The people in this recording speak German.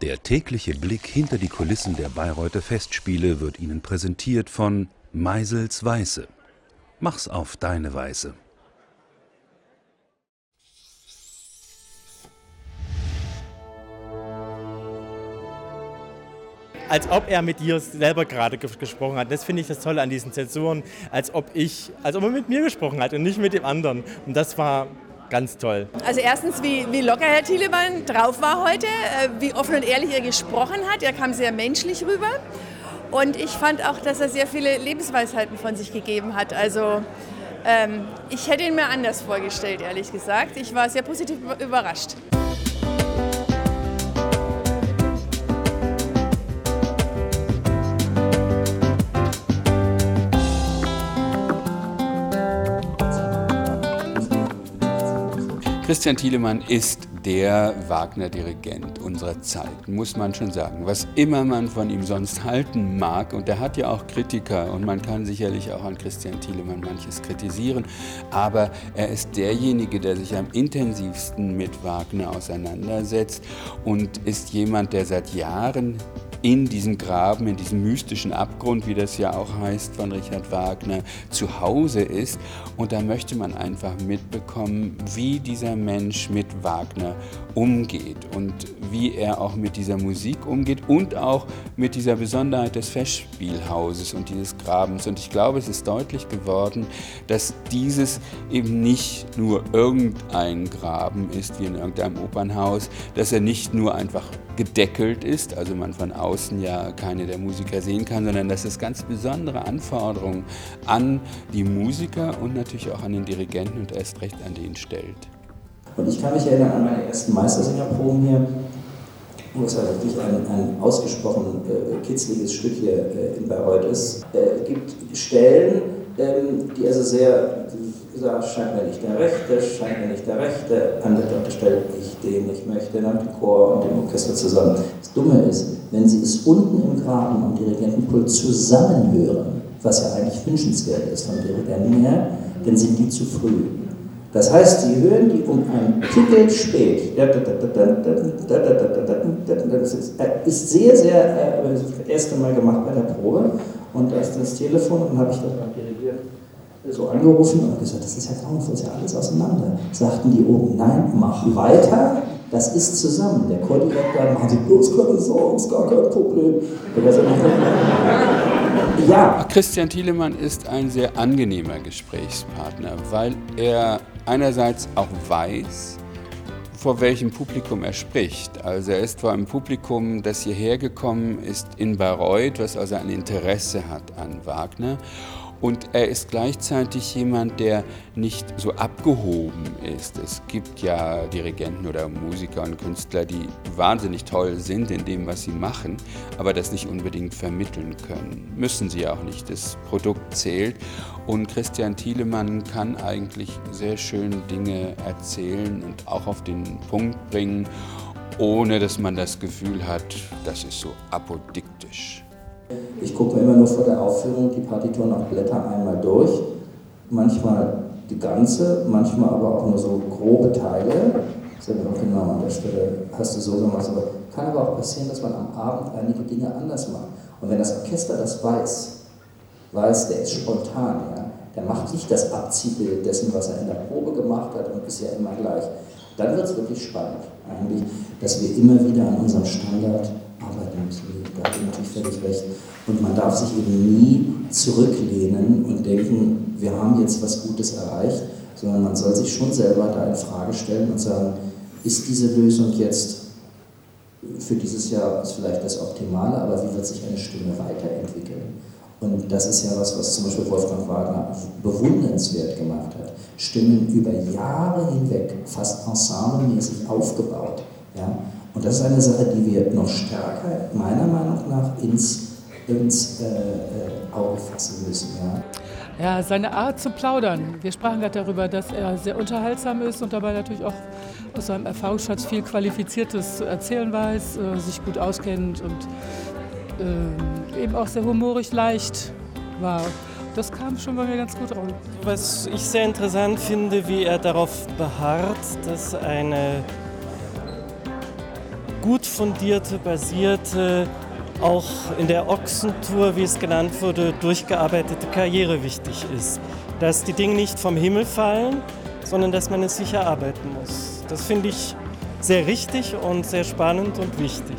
Der tägliche Blick hinter die Kulissen der Bayreuther Festspiele wird Ihnen präsentiert von Meisels Weiße. Mach's auf deine Weise. als ob er mit dir selber gerade gesprochen hat. Das finde ich das Tolle an diesen Zensuren, als ob ich, als ob er mit mir gesprochen hat und nicht mit dem anderen. Und das war ganz toll. Also erstens, wie, wie locker Herr Thielemann drauf war heute, äh, wie offen und ehrlich er gesprochen hat. Er kam sehr menschlich rüber. Und ich fand auch, dass er sehr viele Lebensweisheiten von sich gegeben hat. Also ähm, ich hätte ihn mir anders vorgestellt, ehrlich gesagt. Ich war sehr positiv überrascht. Christian Thielemann ist der Wagner-Dirigent unserer Zeit, muss man schon sagen. Was immer man von ihm sonst halten mag, und er hat ja auch Kritiker, und man kann sicherlich auch an Christian Thielemann manches kritisieren, aber er ist derjenige, der sich am intensivsten mit Wagner auseinandersetzt und ist jemand, der seit Jahren in diesem Graben, in diesem mystischen Abgrund, wie das ja auch heißt von Richard Wagner, zu Hause ist. Und da möchte man einfach mitbekommen, wie dieser Mensch mit Wagner umgeht und wie er auch mit dieser Musik umgeht und auch mit dieser Besonderheit des Festspielhauses und dieses Grabens. Und ich glaube, es ist deutlich geworden, dass dieses eben nicht nur irgendein Graben ist wie in irgendeinem Opernhaus, dass er nicht nur einfach gedeckelt ist, also man von außen ja keine der Musiker sehen kann, sondern dass es ganz besondere Anforderungen an die Musiker und natürlich auch an den Dirigenten und erst recht an den stellt. Und ich kann mich erinnern an meine ersten Meistersingerproben hier, wo es halt wirklich ein, ein ausgesprochen äh, kitzliges Stück hier äh, in Bayreuth ist. Es äh, gibt Stellen, ähm, die also sehr, gesagt, scheint mir nicht der Rechte, scheint mir nicht der Rechte, andere unterstellt ich den, ich möchte dann den Chor und dem Orchester zusammen. Das Dumme ist, wenn Sie es unten im Graben am Dirigentenpult zusammenhören, was ja eigentlich wünschenswert ist vom Dirigenten her, dann sind die zu früh. Das heißt, Sie hören die um ein Pickel spät. Das ist sehr, sehr, das erste Mal gemacht bei der Probe. Und da ist das Telefon und habe ich Dirigieren so angerufen und gesagt, das ist ja grauenvoll, ist ja alles auseinander. Sagten die oben, nein, mach weiter, das ist zusammen. Der Chordirektor machen Sie bloß keine Sorgen, ist gar kein Problem. Ja. Christian Thielemann ist ein sehr angenehmer Gesprächspartner, weil er einerseits auch weiß, vor welchem Publikum er spricht. Also er ist vor einem Publikum, das hierher gekommen ist in Bayreuth, was also ein Interesse hat an Wagner. Und er ist gleichzeitig jemand, der nicht so abgehoben ist. Es gibt ja Dirigenten oder Musiker und Künstler, die wahnsinnig toll sind in dem, was sie machen, aber das nicht unbedingt vermitteln können. Müssen sie auch nicht. Das Produkt zählt. Und Christian Thielemann kann eigentlich sehr schön Dinge erzählen und auch auf den Punkt bringen, ohne dass man das Gefühl hat, das ist so apodiktisch. Ich gucke mir immer nur vor der Aufführung die Partitur nach Blätter einmal durch. Manchmal die ganze, manchmal aber auch nur so grobe Teile. Sagen wir auch genau an der Stelle, hast du so gemacht. Aber kann aber auch passieren, dass man am Abend einige Dinge anders macht. Und wenn das Orchester das weiß, weiß, der ist spontan, ja, der macht nicht das Abziehbild dessen, was er in der Probe gemacht hat und ist ja immer gleich. Dann wird es wirklich spannend, eigentlich, dass wir immer wieder an unserem Standard da hat natürlich völlig recht. Und man darf sich eben nie zurücklehnen und denken, wir haben jetzt was Gutes erreicht, sondern man soll sich schon selber da in Frage stellen und sagen, ist diese Lösung jetzt für dieses Jahr vielleicht das Optimale, aber wie wird sich eine Stimme weiterentwickeln? Und das ist ja was, was zum Beispiel Wolfgang Wagner bewundernswert gemacht hat. Stimmen über Jahre hinweg, fast ensemblemäßig aufgebaut. Ja? Und das ist eine Sache, die wir noch stärker, meiner Meinung nach, ins, ins äh, äh, Auge fassen müssen. Ja. ja, seine Art zu plaudern. Wir sprachen gerade darüber, dass er sehr unterhaltsam ist und dabei natürlich auch aus seinem Erfahrungsschatz viel Qualifiziertes zu erzählen weiß, äh, sich gut auskennt und äh, eben auch sehr humorig leicht war. Das kam schon bei mir ganz gut raus. Was ich sehr interessant finde, wie er darauf beharrt, dass eine gut fundierte, basierte, auch in der Ochsentour, wie es genannt wurde, durchgearbeitete Karriere wichtig ist. Dass die Dinge nicht vom Himmel fallen, sondern dass man es sich erarbeiten muss. Das finde ich sehr richtig und sehr spannend und wichtig.